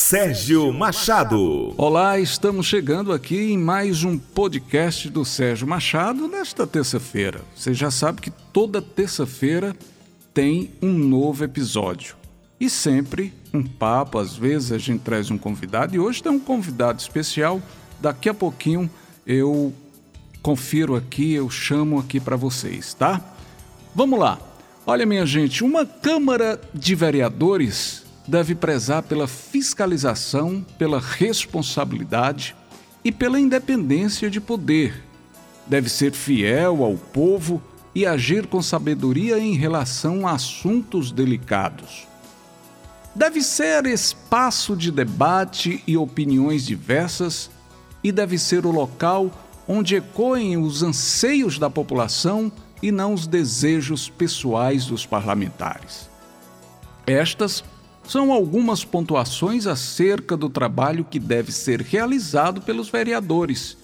Sérgio Machado. Olá, estamos chegando aqui em mais um podcast do Sérgio Machado nesta terça-feira. Você já sabe que toda terça-feira tem um novo episódio. E sempre um papo, às vezes a gente traz um convidado e hoje tem um convidado especial. Daqui a pouquinho eu confiro aqui, eu chamo aqui para vocês, tá? Vamos lá. Olha, minha gente, uma Câmara de Vereadores deve prezar pela fiscalização, pela responsabilidade e pela independência de poder. Deve ser fiel ao povo e agir com sabedoria em relação a assuntos delicados. Deve ser espaço de debate e opiniões diversas e deve ser o local onde ecoem os anseios da população e não os desejos pessoais dos parlamentares. Estas são algumas pontuações acerca do trabalho que deve ser realizado pelos vereadores,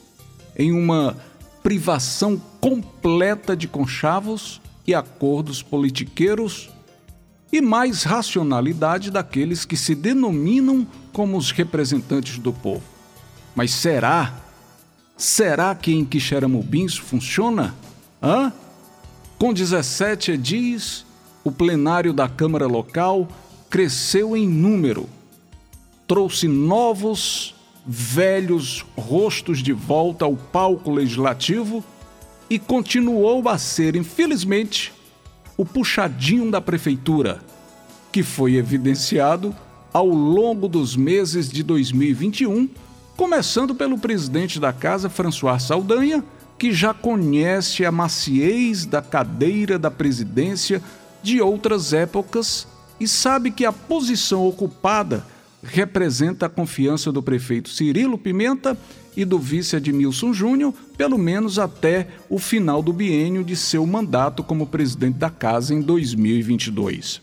em uma privação completa de conchavos e acordos politiqueiros e mais racionalidade daqueles que se denominam como os representantes do povo. Mas será? Será que em Quixeramobim isso funciona? Hã? Com 17 edis, o plenário da Câmara Local cresceu em número, trouxe novos, velhos rostos de volta ao palco legislativo e continuou a ser, infelizmente, o puxadinho da prefeitura, que foi evidenciado ao longo dos meses de 2021, começando pelo presidente da casa, François Saldanha, que já conhece a maciez da cadeira da presidência de outras épocas e sabe que a posição ocupada representa a confiança do prefeito Cirilo Pimenta e do vice Admilson Júnior, pelo menos até o final do biênio de seu mandato como presidente da casa em 2022.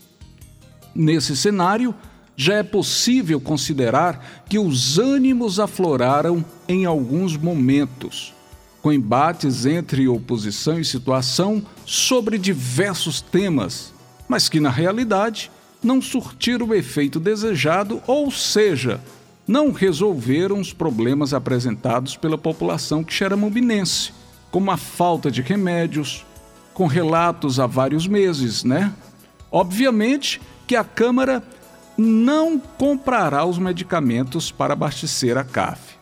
Nesse cenário, já é possível considerar que os ânimos afloraram em alguns momentos, com embates entre oposição e situação sobre diversos temas, mas que na realidade não surtiram o efeito desejado, ou seja, não resolveram os problemas apresentados pela população quixeramobinense, como a falta de remédios, com relatos há vários meses, né? Obviamente que a Câmara não comprará os medicamentos para abastecer a CAF.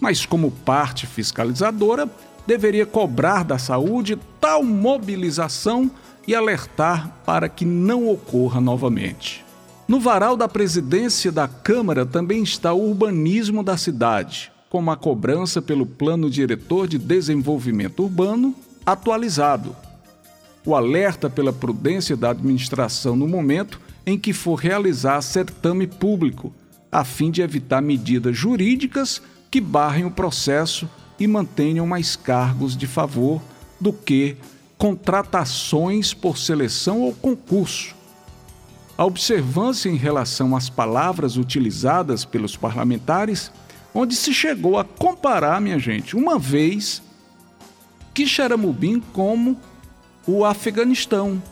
Mas, como parte fiscalizadora, deveria cobrar da saúde tal mobilização e alertar para que não ocorra novamente. No varal da presidência da Câmara também está o urbanismo da cidade, como a cobrança pelo Plano Diretor de Desenvolvimento Urbano atualizado, o alerta pela prudência da administração no momento em que for realizar certame público, a fim de evitar medidas jurídicas que barrem o processo e mantenham mais cargos de favor do que contratações por seleção ou concurso. A observância em relação às palavras utilizadas pelos parlamentares, onde se chegou a comparar, minha gente, uma vez Quixeramobim como o Afeganistão,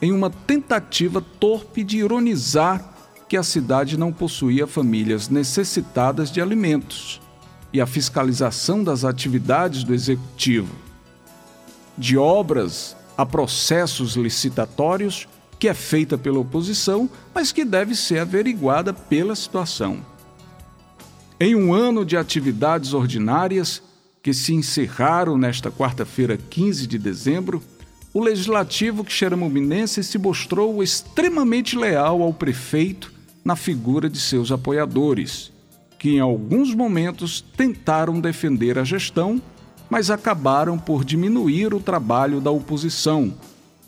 em uma tentativa torpe de ironizar que a cidade não possuía famílias necessitadas de alimentos e a fiscalização das atividades do executivo de obras a processos licitatórios que é feita pela oposição, mas que deve ser averiguada pela situação. Em um ano de atividades ordinárias que se encerraram nesta quarta-feira, 15 de dezembro, o legislativo quixeramobinense se mostrou extremamente leal ao prefeito na figura de seus apoiadores, que em alguns momentos tentaram defender a gestão mas acabaram por diminuir o trabalho da oposição,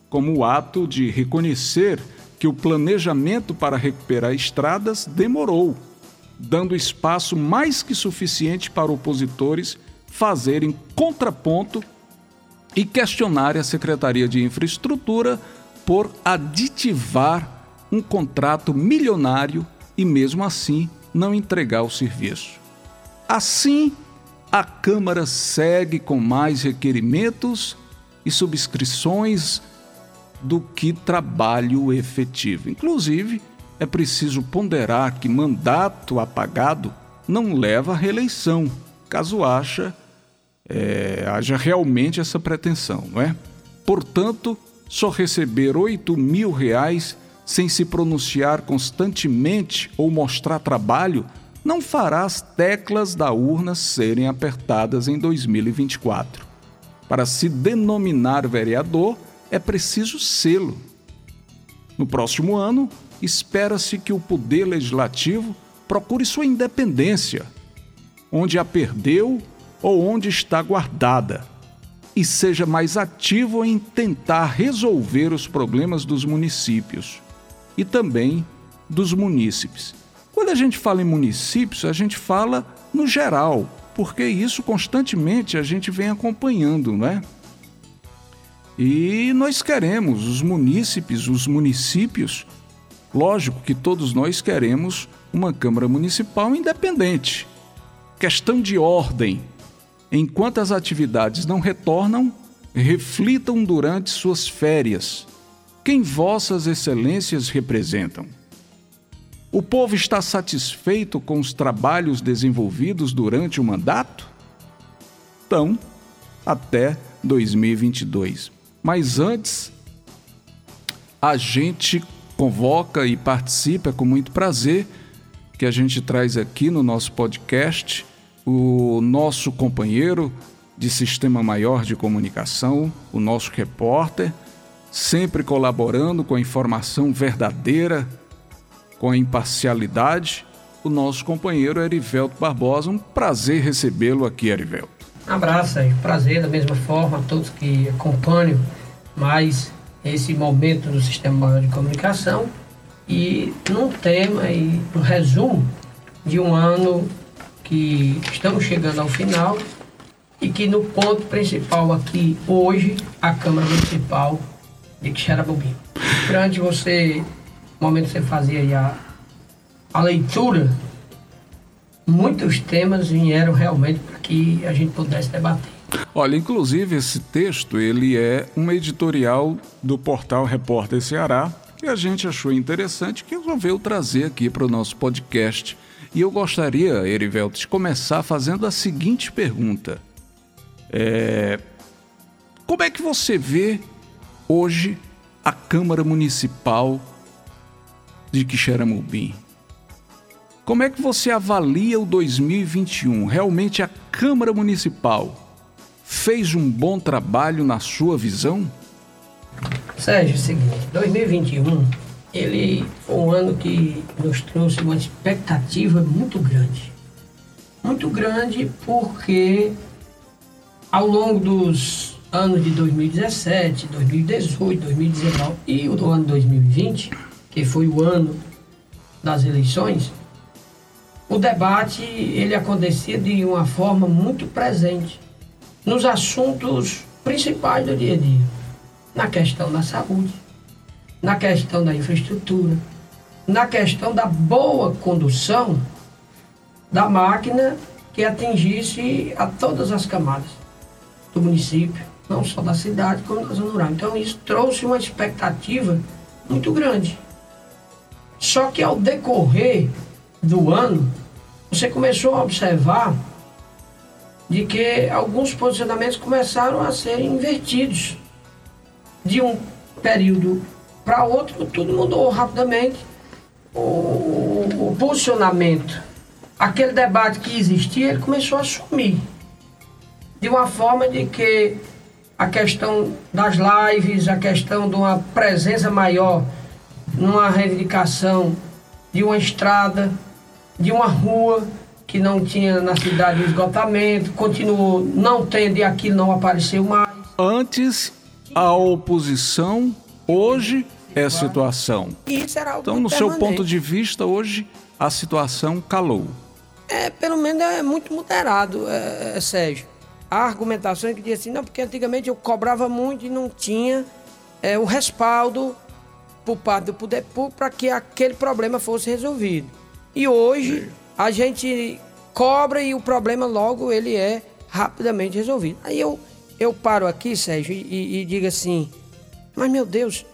como o ato de reconhecer que o planejamento para recuperar estradas demorou, dando espaço mais que suficiente para opositores fazerem contraponto e questionar a Secretaria de Infraestrutura por aditivar um contrato milionário e, mesmo assim, não entregar o serviço. Assim, a Câmara segue com mais requerimentos e subscrições do que trabalho efetivo. Inclusive, é preciso ponderar que mandato apagado não leva à reeleição, caso haja, é, haja realmente essa pretensão, não é? Portanto, só receber oito mil reais sem se pronunciar constantemente ou mostrar trabalho não fará as teclas da urna serem apertadas em 2024. Para se denominar vereador, é preciso selo. No próximo ano, espera-se que o Poder Legislativo procure sua independência, onde a perdeu ou onde está guardada, e seja mais ativo em tentar resolver os problemas dos municípios e também dos munícipes. Quando a gente fala em municípios, a gente fala no geral, porque isso constantemente a gente vem acompanhando, não é? E nós queremos, os munícipes, os municípios, lógico que todos nós queremos uma Câmara Municipal independente. Questão de ordem. Enquanto as atividades não retornam, reflitam durante suas férias. Quem Vossas Excelências representam? O povo está satisfeito com os trabalhos desenvolvidos durante o mandato? Então, até 2022. Mas antes, a gente convoca e participa com muito prazer que a gente traz aqui no nosso podcast o nosso companheiro de Sistema Maior de Comunicação, o nosso repórter, sempre colaborando com a informação verdadeira, com imparcialidade, o nosso companheiro Erivelto Barbosa. Um prazer recebê-lo aqui, Erivelto. Um abraço, Sérgio. Prazer da mesma forma a todos que acompanham mais esse momento do Sistema Maior de Comunicação e num tema e um resumo de um ano que estamos chegando ao final e que no ponto principal aqui hoje, a Câmara Municipal de Quixeramobim. Durante você, no momento que você fazia a, a leitura muitos temas vieram realmente para que a gente pudesse debater. Olha, inclusive esse texto ele é um editorial do portal Repórter Ceará que a gente achou interessante que resolveu trazer aqui para o nosso podcast. E eu gostaria, Erivelto, de começar fazendo a seguinte pergunta: é... como é que você vê hoje a Câmara Municipal de Quixeramobim? Como é que você avalia o 2021? Realmente a Câmara Municipal fez um bom trabalho na sua visão? Sérgio, é o seguinte, 2021 ele foi um ano que nos trouxe uma expectativa muito grande. Muito grande porque ao longo dos anos de 2017, 2018, 2019 e o ano 2020, que foi o ano das eleições, o debate ele acontecia de uma forma muito presente nos assuntos principais do dia a dia, na questão da saúde, na questão da infraestrutura, na questão da boa condução da máquina que atingisse a todas as camadas do município, não só da cidade, como da zona rural. Então isso trouxe uma expectativa muito grande. Só que ao decorrer do ano, você começou a observar de que alguns posicionamentos começaram a ser invertidos. De um período para outro, tudo mudou rapidamente. O, o, o, posicionamento, aquele debate que existia, ele começou a sumir. De uma forma de que a questão das lives, a questão de uma presença maior numa reivindicação de uma estrada, de uma rua que não tinha na cidade esgotamento, continuou não tendo e aquilo não apareceu mais. Antes, a oposição, hoje é a situação. Isso era algo então, no seu ponto de vista, hoje a situação calou. É, pelo menos é muito moderado, é, é, Sérgio. Há argumentações que dizem assim, não, porque antigamente eu cobrava muito e não tinha é, o respaldo por parte do poder público para que aquele problema fosse resolvido. E hoje a gente cobra e o problema logo ele é rapidamente resolvido. Aí eu, eu paro aqui, Sérgio, e, e digo assim, mas meu Deus,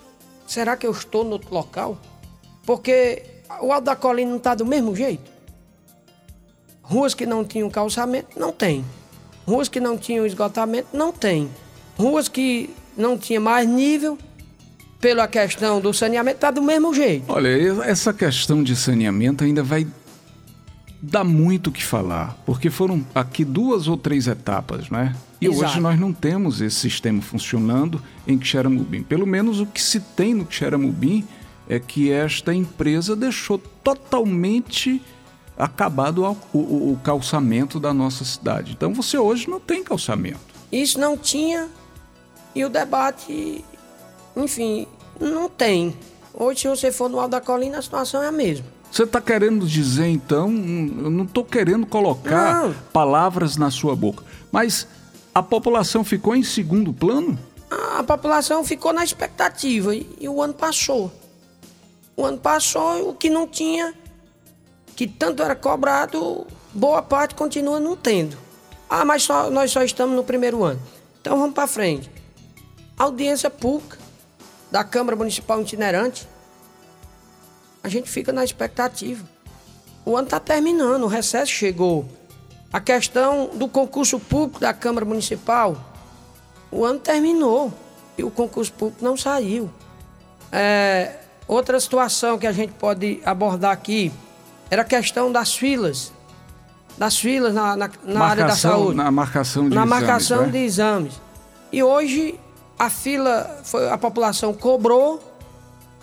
será que eu estou no outro local? Porque o Alto da Colina não está do mesmo jeito? Ruas que não tinham calçamento, não tem. Ruas que não tinham esgotamento, não tem. Ruas que não tinha mais nível, pela questão do saneamento, está do mesmo jeito. Olha, essa questão de saneamento ainda vai dar muito o que falar, porque foram aqui duas ou três etapas, né? E Exato. hoje nós não temos esse sistema funcionando em Xeramubim. Pelo menos o que se tem no Xeramubim é que esta empresa deixou totalmente acabado o, o, o, calçamento da nossa cidade. Então você hoje não tem calçamento. Isso não tinha e o debate, enfim, não tem. Hoje, se você for no Alto da Colina, a situação é a mesma. Você está querendo dizer, então, eu não estou querendo colocar não. palavras na sua boca, mas a população ficou em segundo plano? A população ficou na expectativa e, e o ano passou. O ano passou, o que não tinha, que tanto era cobrado, boa parte continua não tendo. Ah, mas só, nós só estamos no primeiro ano. Então vamos para frente. Audiência pública da Câmara Municipal Itinerante a gente fica na expectativa. O ano está terminando, o recesso chegou. A questão do concurso público da Câmara Municipal, o ano terminou e o concurso público não saiu. É, outra situação que a gente pode abordar aqui era a questão das filas. Das filas na, na, na área da saúde. Na marcação de na exames. Na marcação né? de exames. E hoje a fila, foi, a população cobrou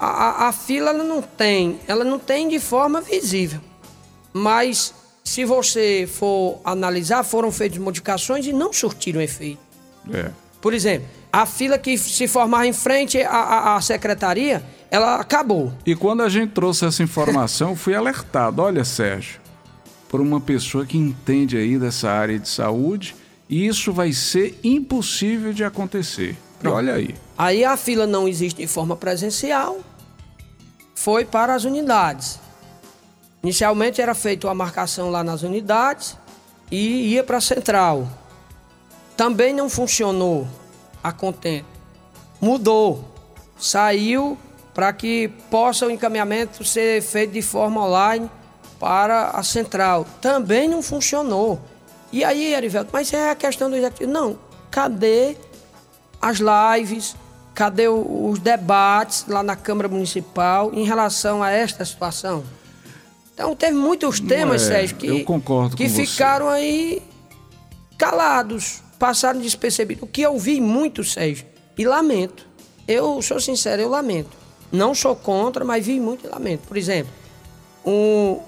a, a, a fila ela não tem, ela não tem de forma visível. Mas se você for analisar, foram feitas modificações e não surtiram efeito. É. Por exemplo, a fila que se formar em frente à, à, secretaria, ela acabou. E quando a gente trouxe essa informação, fui alertado. Olha, Sérgio, por uma pessoa que entende aí dessa área de saúde, isso vai ser impossível de acontecer. E olha aí. Aí a fila não existe de forma presencial, foi para as unidades. Inicialmente era feita a marcação lá nas unidades e ia para a central. Também não funcionou a contento. Mudou. Saiu para que possa o encaminhamento ser feito de forma online para a central. Também não funcionou. E aí, Erivelto, mas é a questão do executivo. Não, cadê as lives, Cadê os debates lá na Câmara Municipal em relação a esta situação? Então teve muitos temas, é, Sérgio, que, eu concordo que ficaram você. aí calados, passaram despercebidos. O que eu vi muito, Sérgio, e lamento. Eu sou sincero, eu lamento. Não sou contra, mas vi muito e lamento. Por exemplo, um,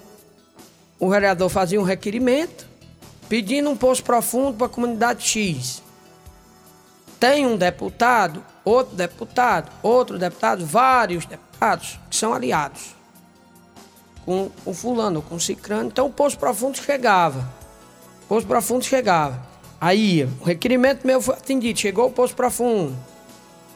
o vereador fazia um requerimento pedindo um poço profundo para a comunidade X. Tem um deputado outro deputado, outro deputado, vários deputados que são aliados com o fulano, com o cicrano. Então o Poço Profundo chegava. O Poço Profundo chegava. Aí, o requerimento meu foi atendido, chegou o Poço Profundo.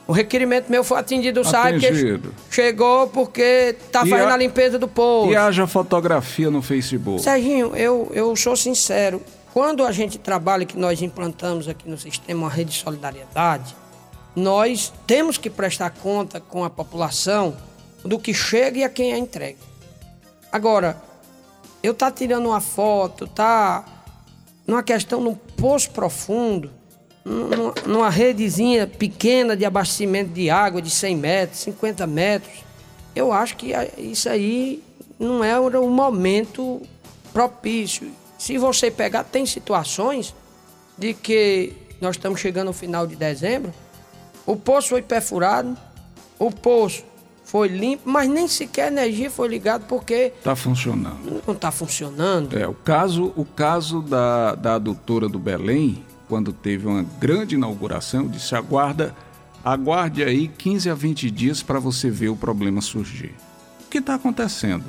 O requerimento meu foi atendido, sabe? Que chegou porque tá e fazendo a, a, limpeza do poço. E haja fotografia no Facebook. Serginho, eu, eu sou sincero. Quando a gente trabalha, que nós implantamos aqui no sistema uma rede de solidariedade, nós temos que prestar conta com a população do que chega e a quem é entregue. Agora, eu tá tirando uma foto, tá numa questão num poço profundo, numa, redezinha pequena de abastecimento de água de 100 metros, 50 metros, eu acho que isso aí não é um momento propício. Se você pegar, tem situações de que nós estamos chegando ao final de dezembro, o poço foi perfurado, o poço foi limpo, mas nem sequer a energia foi ligada porque. Está funcionando. Não está funcionando. É, o caso, o caso da, da adutora do Belém, quando teve uma grande inauguração, disse: aguarda, aguarde aí 15 a 20 dias para você ver o problema surgir. O que está acontecendo?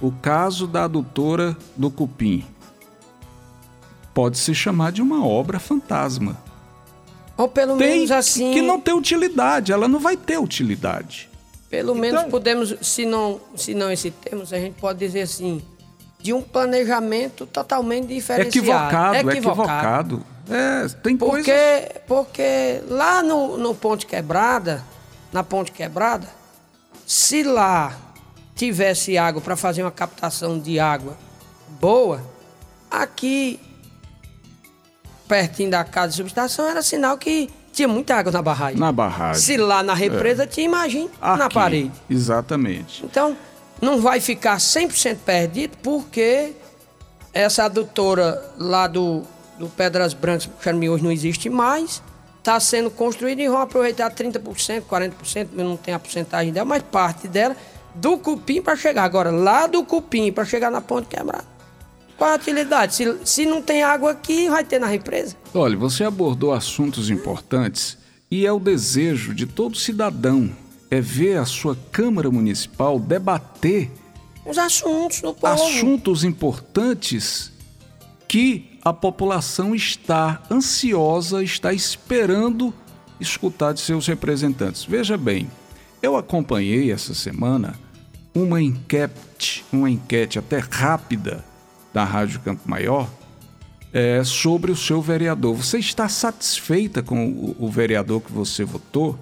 O caso da adutora do Cupim pode se chamar de uma obra fantasma. Ou pelo tem menos assim. Que não tem utilidade, ela não vai ter utilidade. Pelo então, menos podemos, se não, se não esse termo, a gente pode dizer assim, de um planejamento totalmente diferenciado. Equivocado, equivocado. equivocado. É, tem porque, coisas... Porque lá no, no Ponte Quebrada, na Ponte Quebrada, se lá tivesse água para fazer uma captação de água boa, aqui pertinho da casa de subestação era sinal que tinha muita água na barragem. Na barragem. Se lá na represa tinha, imagine na Aqui, parede. Exatamente. Então, não vai ficar 100% perdido porque essa adutora lá do, do Pedras Brancas, que hoje não existe mais, está sendo construída e vão aproveitar 30%, 40%, eu não tenho a porcentagem dela, mas parte dela, do cupim para chegar. Agora, lá do cupim para chegar na ponte quebrada. Qual a utilidade? Se, se não tem água aqui, vai ter na represa. Olha, você abordou assuntos importantes e é o desejo de todo cidadão é ver a sua Câmara Municipal debater Os assuntos do povo. assuntos importantes que a população está ansiosa, está esperando escutar de seus representantes. Veja bem, eu acompanhei essa semana uma enquete, uma enquete até rápida da Rádio Campo Maior é, sobre o seu vereador. Você está satisfeita com o, o vereador que você votou?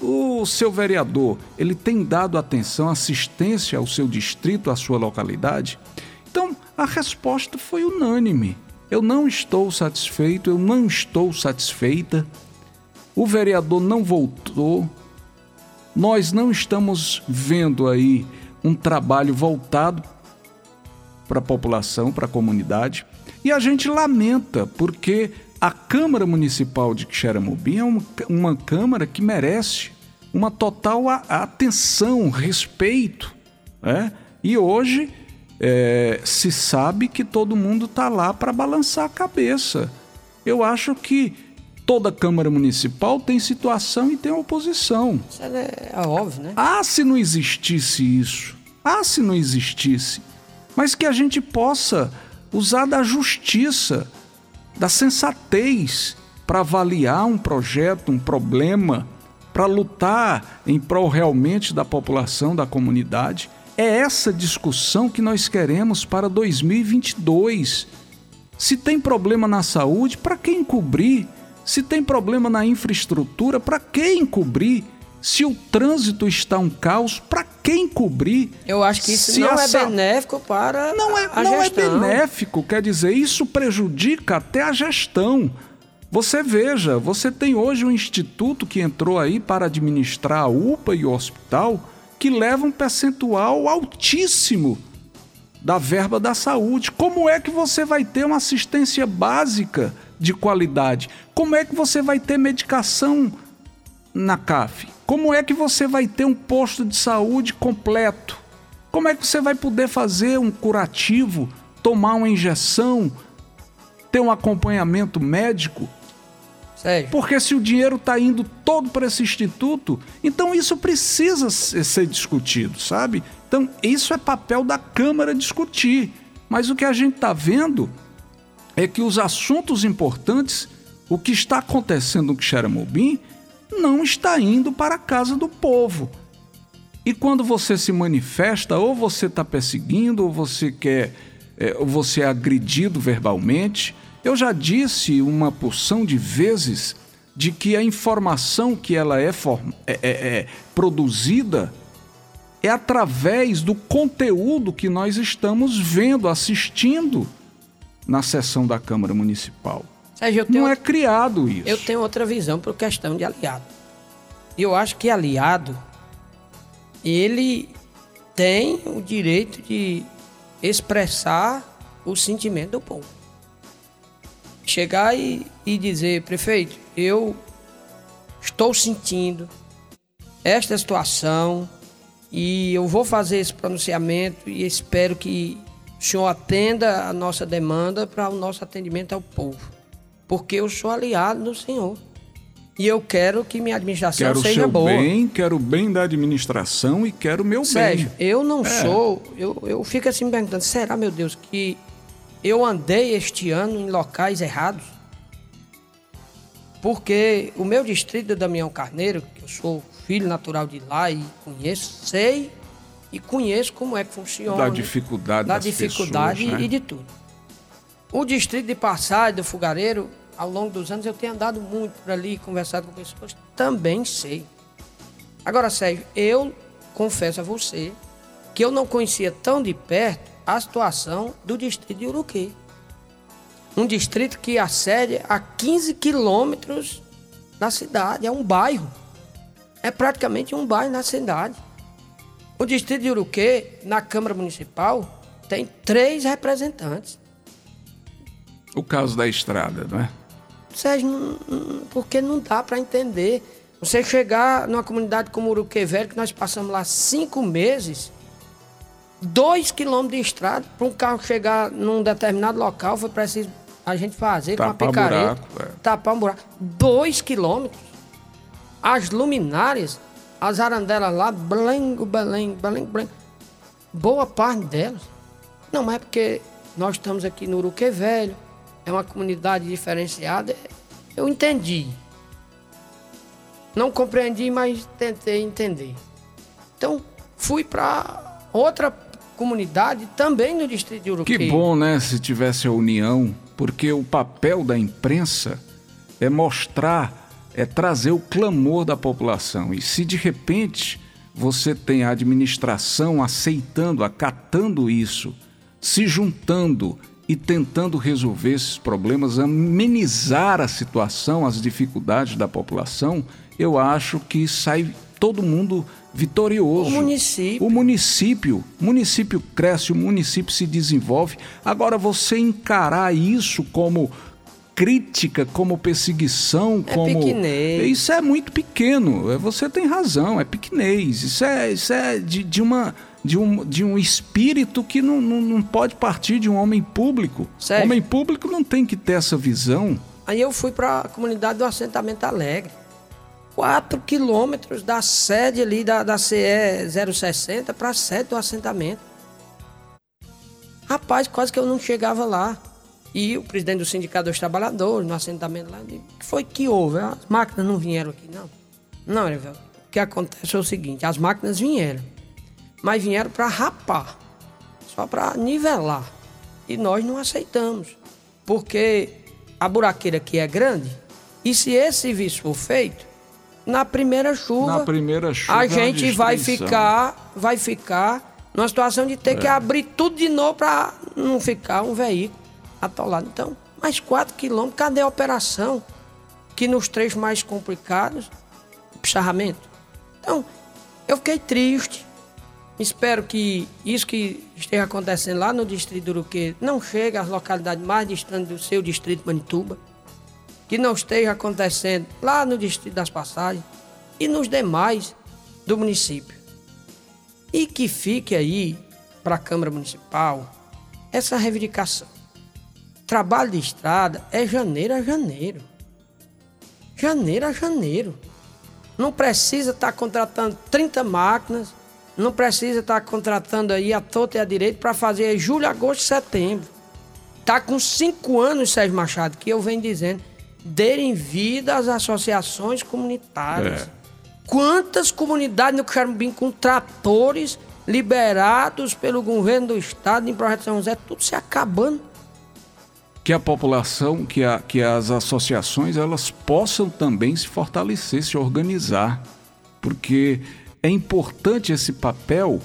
O seu vereador, ele tem dado atenção, assistência ao seu distrito, à sua localidade? Então, a resposta foi unânime. Eu não estou satisfeito, eu não estou satisfeita. O vereador não voltou. Nós não estamos vendo aí um trabalho voltado para a população, para a comunidade. E a gente lamenta, porque a Câmara Municipal de Xeramobim é uma, uma Câmara que merece uma total atenção, respeito. Né? E hoje é, se sabe que todo mundo está lá para balançar a cabeça. Eu acho que toda Câmara Municipal tem situação e tem oposição. Isso é, é óbvio, né? Ah, se não existisse isso. Ah, se não existisse. Mas que a gente possa usar da justiça, da sensatez para avaliar um projeto, um problema, para lutar em prol realmente da população, da comunidade. É essa discussão que nós queremos para 2022. Se tem problema na saúde, para quem cobrir? Se tem problema na infraestrutura, para quem cobrir? Se o trânsito está um caos, para quem cobrir? Eu acho que isso não é essa- benéfico para Não é, a não é gestão. benéfico, quer dizer, isso prejudica até a gestão. Você veja, você tem hoje um instituto que entrou aí para administrar a UPA e o hospital, que leva um percentual altíssimo da verba da saúde. Como é que você vai ter uma assistência básica de qualidade? Como é que você vai ter medicação na CAF? Como é que você vai ter um posto de saúde completo? Como é que você vai poder fazer um curativo, tomar uma injeção, ter um acompanhamento médico? Porque se o dinheiro está indo todo para esse instituto, então isso precisa se- ser discutido, sabe? Então isso é papel da Câmara discutir. Mas o que a gente está vendo é que os assuntos importantes, o que está acontecendo no Xeramobim, não está indo para a casa do povo. E quando você se manifesta, ou você está perseguindo, ou você quer, é, ou você é agredido verbalmente. Eu já disse uma porção de vezes de que a informação que ela é, form- é- é- é produzida é através do conteúdo que nós estamos vendo, assistindo na sessão da Câmara Municipal. Sérgio eu, tenho, Não é criado isso. eu tenho outra visão por questão de aliado. Eu acho que aliado, ele tem o direito de expressar o sentimento do povo. Chegar e, e dizer, prefeito, eu estou sentindo esta situação e eu vou fazer esse pronunciamento e espero que o senhor atenda a nossa demanda para o nosso atendimento ao povo. Porque eu sou aliado do senhor. E eu quero que minha administração Quero o seja seu boa. bem, quero o bem da administração e quero o meu Sérgio, bem. eu não É. sou. Eu, eu fico assim me perguntando: será, meu Deus, que eu andei este ano em locais errados? Porque o meu distrito de Damião Carneiro, que eu sou filho natural de lá e conheço, sei e conheço como é que funciona. Da dificuldade da das dificuldade pessoas, né? e de tudo. O distrito de Passagem do Fogareiro, ao longo dos anos, eu tenho andado muito por ali, conversado com pessoas, também sei. Agora, Sérgio, eu confesso a você que eu não conhecia tão de perto a situação do distrito de Uruquê. Um distrito que a sede a 15 quilômetros da cidade, é um bairro. É praticamente um bairro na cidade. O distrito de Uruquê, na Câmara Municipal, tem três representantes. O caso da estrada, não é? Sérgio, porque não dá para entender. Você chegar numa comunidade como Uruquê Velho, que nós passamos lá cinco meses, dois quilômetros de estrada, para um carro chegar num determinado local, foi preciso a gente fazer tapar com a picareta. Buraco, é. Tapar um buraco. Dois quilômetros. As luminárias, as arandelas lá, blengo, belengo, belengo, belengo. Boa parte delas. Não, mas é porque nós estamos aqui no Uruque Velho, é uma comunidade diferenciada. Eu entendi. Não compreendi, mas tentei entender. Então, fui para outra comunidade também no distrito de Uruque. Que bom, né, se tivesse a união porque o papel da imprensa é mostrar, é trazer o clamor da população. E se de repente você tem a administração aceitando, acatando isso, se juntando e tentando resolver esses problemas, amenizar a situação, as dificuldades da população, eu acho que sai todo mundo vitorioso. O município. O município. Município cresce, o município se desenvolve. Agora, você encarar isso como crítica, como perseguição, é como. Piquenês. Isso é muito pequeno. Você tem razão, é pequenez. Isso é, isso é de, de uma. De um, de um espírito que não, não, não pode partir de um homem público. Sério? Homem público não tem que ter essa visão. Aí eu fui para a comunidade do assentamento Alegre. 4 quilômetros da sede ali da, da CE 060 para a sede do assentamento. Rapaz, quase que eu não chegava lá. E o presidente do Sindicato dos Trabalhadores, no assentamento lá, disse, o que foi que houve? As máquinas não vieram aqui, não. Não, Erivel. O que acontece é o seguinte, as máquinas vieram, mas vieram para rapar, só para nivelar. E nós não aceitamos, porque a buraqueira aqui é grande, e se esse serviço for feito, na primeira chuva, na primeira chuva a gente vai ficar, vai ficar numa situação de ter é. que abrir tudo de novo para não ficar um veículo atolado. Então, mais 4 quilômetros, cadê a operação? Que nos trechos mais complicados, picharramento. Então, eu fiquei triste. Espero que isso que esteja acontecendo lá no distrito do Uruquê não chegue às localidades mais distantes do seu distrito Manituba que não esteja acontecendo lá no Distrito das Passagens e nos demais do município. E que fique aí para a Câmara Municipal essa reivindicação. Trabalho de estrada é janeiro a janeiro. Janeiro a janeiro. Não precisa estar tá contratando 30 máquinas, não precisa estar tá contratando aí a torta e a direito para fazer julho, agosto e setembro. Tá com cinco anos, Sérgio Machado, que eu venho dizendo derem vida às associações comunitárias. É. Quantas comunidades no Quixarumbim com tratores liberados pelo governo do estado em projeto São José, tudo se acabando. Que a população, que, a, que as associações, elas possam também se fortalecer, se organizar. Porque é importante esse papel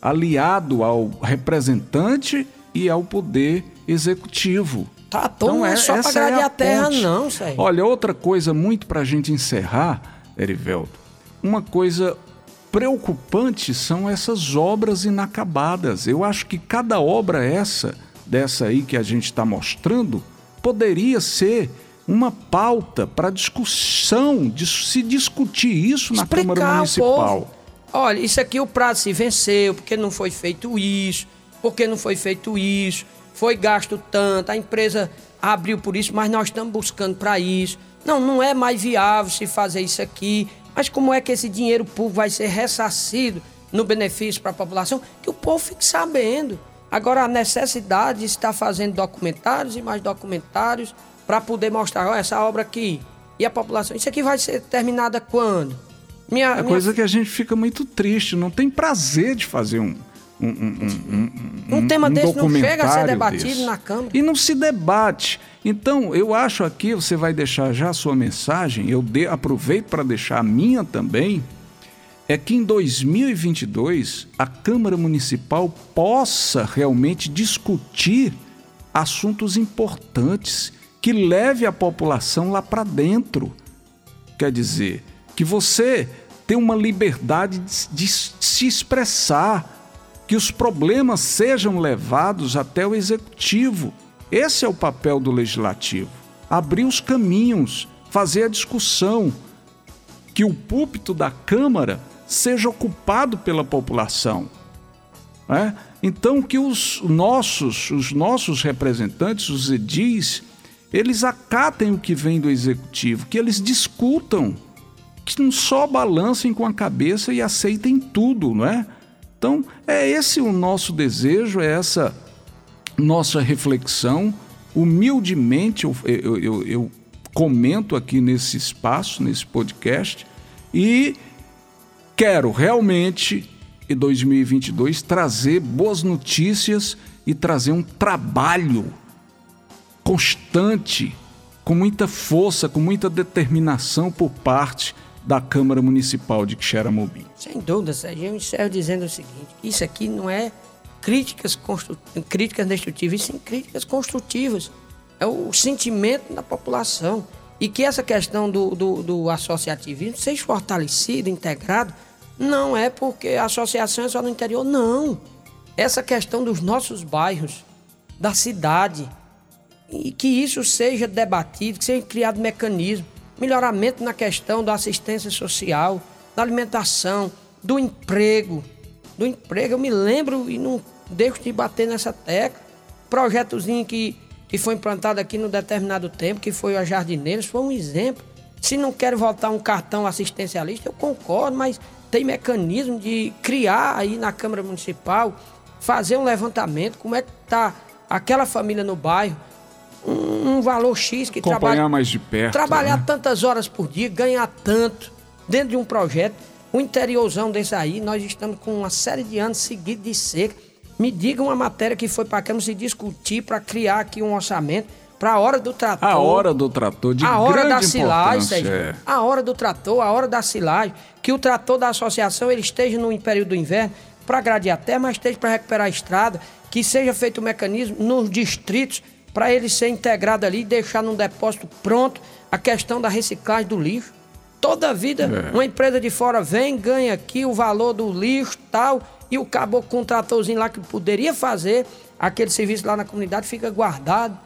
aliado ao representante e ao poder executivo. Trator então, não é, é só para agradar é a, a terra, não, Sérgio. Olha, outra coisa muito para a gente encerrar, Erivelto, uma coisa preocupante são essas obras inacabadas. Eu acho que cada obra essa, dessa aí que a gente está mostrando, poderia ser uma pauta para discussão, de se discutir isso na Explicar Câmara Municipal. Olha, isso aqui o prazo se venceu, porque não foi feito isso, porque não foi feito isso foi gasto tanto, a empresa abriu por isso, mas nós estamos buscando para isso. Não, não é mais viável se fazer isso aqui. Mas como é que esse dinheiro público vai ser ressarcido no benefício para a população? Que o povo fique sabendo. Agora, a necessidade de estar fazendo documentários e mais documentários para poder mostrar ó, essa obra aqui. E a população, isso aqui vai ser terminada quando? Minha, é minha... coisa que a gente fica muito triste, não tem prazer de fazer um, um, um, um, um tema desse não chega a ser debatido desse. na Câmara. E não se debate. Então, eu acho aqui, você vai deixar já a sua mensagem, eu de, aproveito para deixar a minha também. é que em 2022 a Câmara Municipal possa realmente discutir assuntos importantes que leve a população lá para dentro. Quer dizer, que você tem uma liberdade de, de se expressar, que os problemas sejam levados até o executivo. Esse é o papel do legislativo: abrir os caminhos, fazer a discussão, que o púlpito da Câmara seja ocupado pela população. É? Então que os nossos, os nossos representantes, os edis, eles acatem o que vem do executivo, que eles discutam, que não só balancem com a cabeça e aceitem tudo, não é? Então, é esse o nosso desejo, é essa nossa reflexão. Humildemente, eu, eu, eu, eu comento aqui nesse espaço, nesse podcast, e quero realmente, em 2022, trazer boas notícias e trazer um trabalho constante, com muita força, com muita determinação por parte da Câmara Municipal de Quixeramobim. Sem dúvida, Sérgio. Eu encerro dizendo o seguinte: isso aqui não é críticas, constru... críticas destrutivas, sim críticas construtivas. É o sentimento da população. E que essa questão do, do, do associativismo seja fortalecida, integrado, não é porque a associação é só no interior, não. Essa questão dos nossos bairros, da cidade, e que isso seja debatido, que seja criado mecanismo melhoramento na questão da assistência social, da alimentação, do emprego. Do emprego, eu me lembro e não deixo de bater nessa tecla. Projetozinho que, que foi implantado aqui no determinado tempo, que foi a Jardineiros, foi um exemplo. Se não quer voltar um cartão assistencialista, eu concordo, mas tem mecanismo de criar aí na Câmara Municipal, fazer um levantamento, como é que está aquela família no bairro, um, valor X que Acompanhar trabalha. mais de perto. Trabalhar né? tantas horas por dia, ganhar tanto dentro de um projeto. O interiorzão desse aí, nós estamos com uma série de anos seguidos de seca. Me diga uma matéria que foi para a Câmara se discutir para criar aqui um orçamento para a hora do trator. A hora do trator, de A hora da silagem, é. a hora do trator, a hora da silagem. Que o trator da associação ele esteja no período do inverno para gradear terra, mas esteja para recuperar a estrada. Que seja feito o um mecanismo nos distritos para ele ser integrado ali e deixar num depósito pronto a questão da reciclagem do lixo. Toda vida, é. uma empresa de fora vem, ganha aqui o valor do lixo tal, e o caboclo com tratorzinho lá que poderia fazer aquele serviço lá na comunidade fica guardado.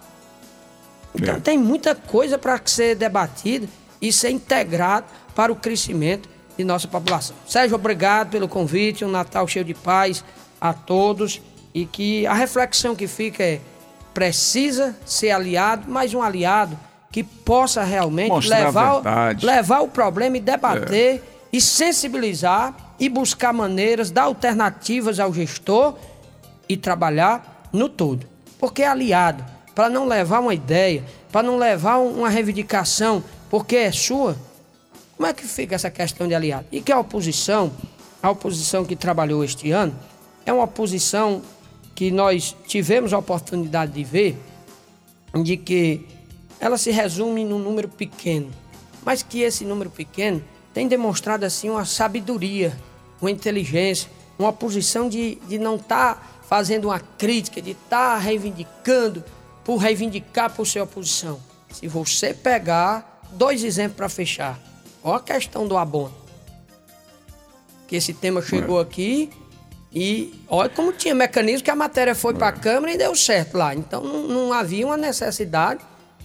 Então é. tem muita coisa para ser debatida e ser integrado para o crescimento de nossa população. Sérgio, obrigado pelo convite, um Natal cheio de paz a todos e que a reflexão que fica é precisa ser aliado, mas um aliado que possa realmente levar, levar o problema e debater é. e sensibilizar e buscar maneiras, dar alternativas ao gestor e trabalhar no todo. Porque é aliado, para não levar uma ideia, para não levar uma reivindicação, porque é sua, como é que fica essa questão de aliado? E que a oposição, a oposição que trabalhou este ano, é uma oposição que nós tivemos a oportunidade de ver, de que ela se resume num número pequeno, mas que esse número pequeno tem demonstrado assim uma sabedoria, uma inteligência, uma posição de, de não estar tá fazendo uma crítica, de estar tá reivindicando por reivindicar por sua posição. Se você pegar dois exemplos para fechar, olha a questão do abono. Que esse tema chegou é. aqui e olha como tinha mecanismo que a matéria foi para a Câmara e deu certo lá. Então não, não, havia uma necessidade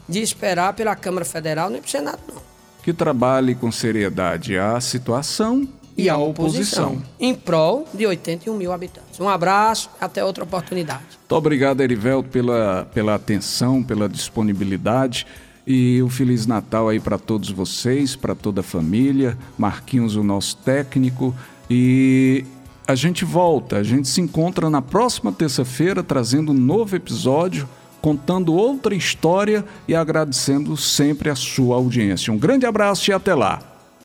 de esperar pela Câmara Federal nem para o Senado, não. Que trabalhe com seriedade a situação e, e a oposição. oposição. Em prol de 81 mil habitantes. Um abraço, até outra oportunidade. Muito obrigado, Erivelto, pela, pela atenção, pela disponibilidade. E um Feliz Natal aí para todos vocês, para toda a família. Marquinhos, o nosso técnico. E a gente volta, a gente se encontra na próxima terça-feira trazendo um novo episódio, contando outra história e agradecendo sempre a sua audiência. Um grande abraço e até lá!